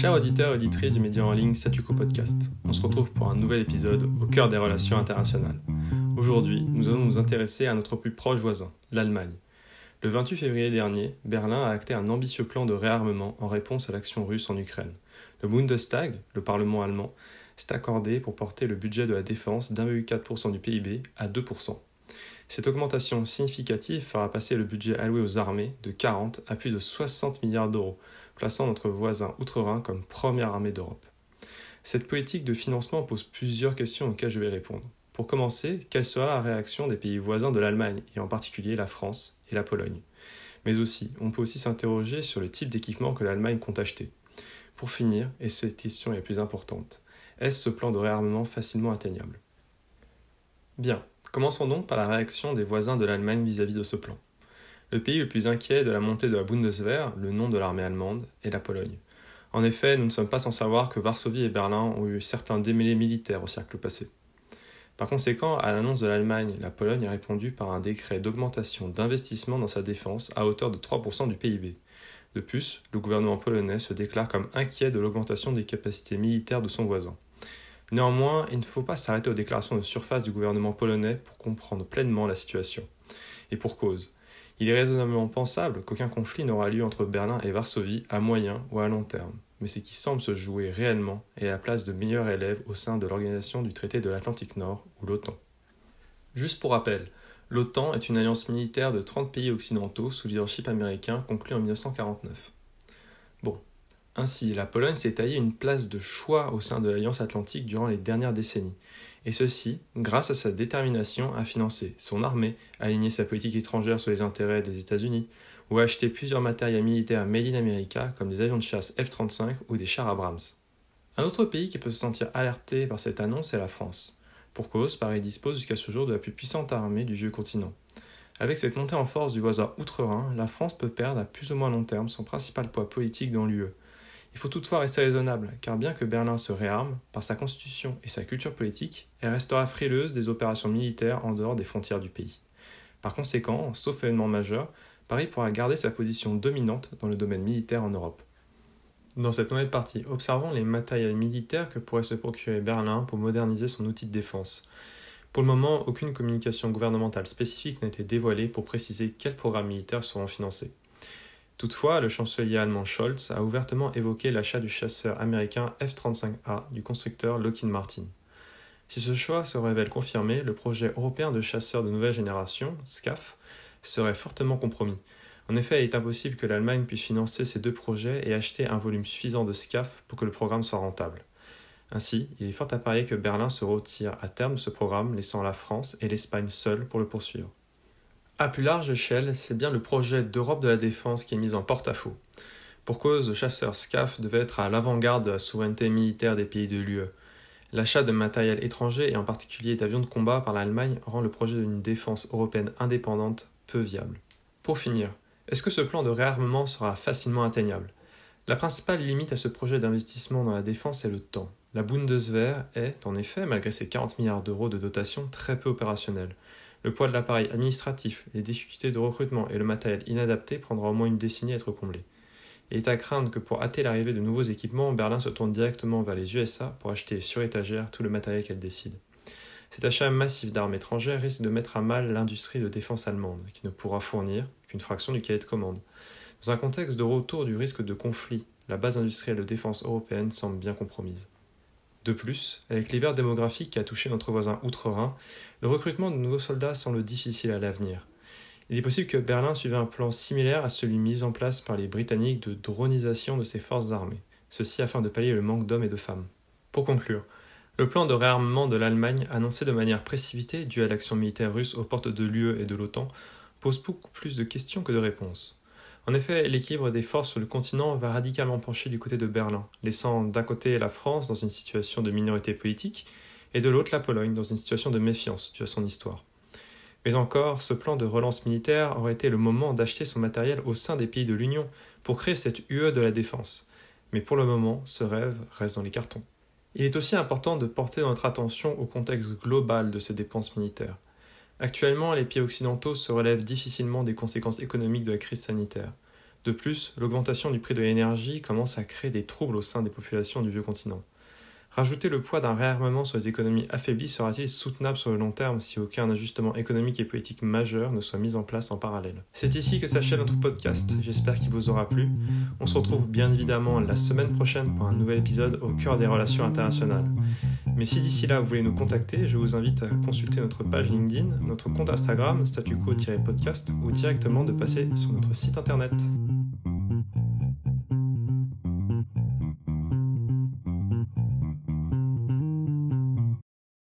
Chers auditeurs et auditrices du média en ligne Satuko Podcast, on se retrouve pour un nouvel épisode au cœur des relations internationales. Aujourd'hui, nous allons nous intéresser à notre plus proche voisin, l'Allemagne. Le 28 février dernier, Berlin a acté un ambitieux plan de réarmement en réponse à l'action russe en Ukraine. Le Bundestag, le Parlement allemand, s'est accordé pour porter le budget de la défense d'1,4% du PIB à 2%. Cette augmentation significative fera passer le budget alloué aux armées de 40 à plus de 60 milliards d'euros, plaçant notre voisin outre-Rhin comme première armée d'Europe. Cette politique de financement pose plusieurs questions auxquelles je vais répondre. Pour commencer, quelle sera la réaction des pays voisins de l'Allemagne, et en particulier la France et la Pologne? Mais aussi, on peut aussi s'interroger sur le type d'équipement que l'Allemagne compte acheter. Pour finir, et cette question est la plus importante, est-ce ce plan de réarmement facilement atteignable? Bien, commençons donc par la réaction des voisins de l'Allemagne vis-à-vis de ce plan. Le pays le plus inquiet de la montée de la Bundeswehr, le nom de l'armée allemande, est la Pologne. En effet, nous ne sommes pas sans savoir que Varsovie et Berlin ont eu certains démêlés militaires au siècle passé. Par conséquent, à l'annonce de l'Allemagne, la Pologne a répondu par un décret d'augmentation d'investissement dans sa défense à hauteur de 3% du PIB. De plus, le gouvernement polonais se déclare comme inquiet de l'augmentation des capacités militaires de son voisin. Néanmoins, il ne faut pas s'arrêter aux déclarations de surface du gouvernement polonais pour comprendre pleinement la situation. Et pour cause. Il est raisonnablement pensable qu'aucun conflit n'aura lieu entre Berlin et Varsovie à moyen ou à long terme, mais ce qui semble se jouer réellement est la place de meilleurs élèves au sein de l'organisation du traité de l'Atlantique Nord, ou l'OTAN. Juste pour rappel, l'OTAN est une alliance militaire de 30 pays occidentaux sous leadership américain conclue en 1949. Bon, ainsi, la Pologne s'est taillée une place de choix au sein de l'Alliance Atlantique durant les dernières décennies, et ceci grâce à sa détermination à financer son armée, aligner sa politique étrangère sur les intérêts des États-Unis, ou à acheter plusieurs matériels militaires made in America comme des avions de chasse F-35 ou des chars Abrams. Un autre pays qui peut se sentir alerté par cette annonce est la France. Pour cause, Paris dispose jusqu'à ce jour de la plus puissante armée du vieux continent. Avec cette montée en force du voisin outre-Rhin, la France peut perdre à plus ou moins long terme son principal poids politique dans l'UE, il faut toutefois rester raisonnable, car bien que Berlin se réarme, par sa constitution et sa culture politique, elle restera frileuse des opérations militaires en dehors des frontières du pays. Par conséquent, sauf événement majeur, Paris pourra garder sa position dominante dans le domaine militaire en Europe. Dans cette nouvelle partie, observons les matériels militaires que pourrait se procurer Berlin pour moderniser son outil de défense. Pour le moment, aucune communication gouvernementale spécifique n'a été dévoilée pour préciser quels programmes militaires seront financés. Toutefois, le chancelier allemand Scholz a ouvertement évoqué l'achat du chasseur américain F-35A du constructeur Lockheed Martin. Si ce choix se révèle confirmé, le projet européen de chasseurs de nouvelle génération, SCAF, serait fortement compromis. En effet, il est impossible que l'Allemagne puisse financer ces deux projets et acheter un volume suffisant de SCAF pour que le programme soit rentable. Ainsi, il est fort à parier que Berlin se retire à terme de ce programme, laissant la France et l'Espagne seules pour le poursuivre. À plus large échelle, c'est bien le projet d'Europe de la défense qui est mis en porte-à-faux. Pour cause, le chasseur SCAF devait être à l'avant-garde de la souveraineté militaire des pays de l'UE. L'achat de matériel étranger et en particulier d'avions de combat par l'Allemagne rend le projet d'une défense européenne indépendante peu viable. Pour finir, est-ce que ce plan de réarmement sera facilement atteignable? La principale limite à ce projet d'investissement dans la défense est le temps. La Bundeswehr est, en effet, malgré ses 40 milliards d'euros de dotation, très peu opérationnelle. Le poids de l'appareil administratif, les difficultés de recrutement et le matériel inadapté prendra au moins une décennie à être comblé. Il est à craindre que pour hâter l'arrivée de nouveaux équipements, Berlin se tourne directement vers les USA pour acheter sur étagère tout le matériel qu'elle décide. Cet achat massif d'armes étrangères risque de mettre à mal l'industrie de défense allemande, qui ne pourra fournir qu'une fraction du cahier de commande. Dans un contexte de retour du risque de conflit, la base industrielle de défense européenne semble bien compromise. De plus, avec l'hiver démographique qui a touché notre voisin outre-Rhin, le recrutement de nouveaux soldats semble difficile à l'avenir. Il est possible que Berlin suive un plan similaire à celui mis en place par les Britanniques de dronisation de ses forces armées, ceci afin de pallier le manque d'hommes et de femmes. Pour conclure, le plan de réarmement de l'Allemagne, annoncé de manière précipitée dû à l'action militaire russe aux portes de l'UE et de l'OTAN, pose beaucoup plus de questions que de réponses. En effet, l'équilibre des forces sur le continent va radicalement pencher du côté de Berlin, laissant d'un côté la France dans une situation de minorité politique, et de l'autre la Pologne dans une situation de méfiance due à son histoire. Mais encore, ce plan de relance militaire aurait été le moment d'acheter son matériel au sein des pays de l'Union pour créer cette UE de la défense. Mais pour le moment, ce rêve reste dans les cartons. Il est aussi important de porter notre attention au contexte global de ces dépenses militaires. Actuellement, les pays occidentaux se relèvent difficilement des conséquences économiques de la crise sanitaire. De plus, l'augmentation du prix de l'énergie commence à créer des troubles au sein des populations du vieux continent. Rajouter le poids d'un réarmement sur les économies affaiblies sera-t-il soutenable sur le long terme si aucun ajustement économique et politique majeur ne soit mis en place en parallèle? C'est ici que s'achève notre podcast, j'espère qu'il vous aura plu. On se retrouve bien évidemment la semaine prochaine pour un nouvel épisode au cœur des relations internationales. Mais si d'ici là vous voulez nous contacter, je vous invite à consulter notre page LinkedIn, notre compte Instagram, statuquo-podcast, ou directement de passer sur notre site internet.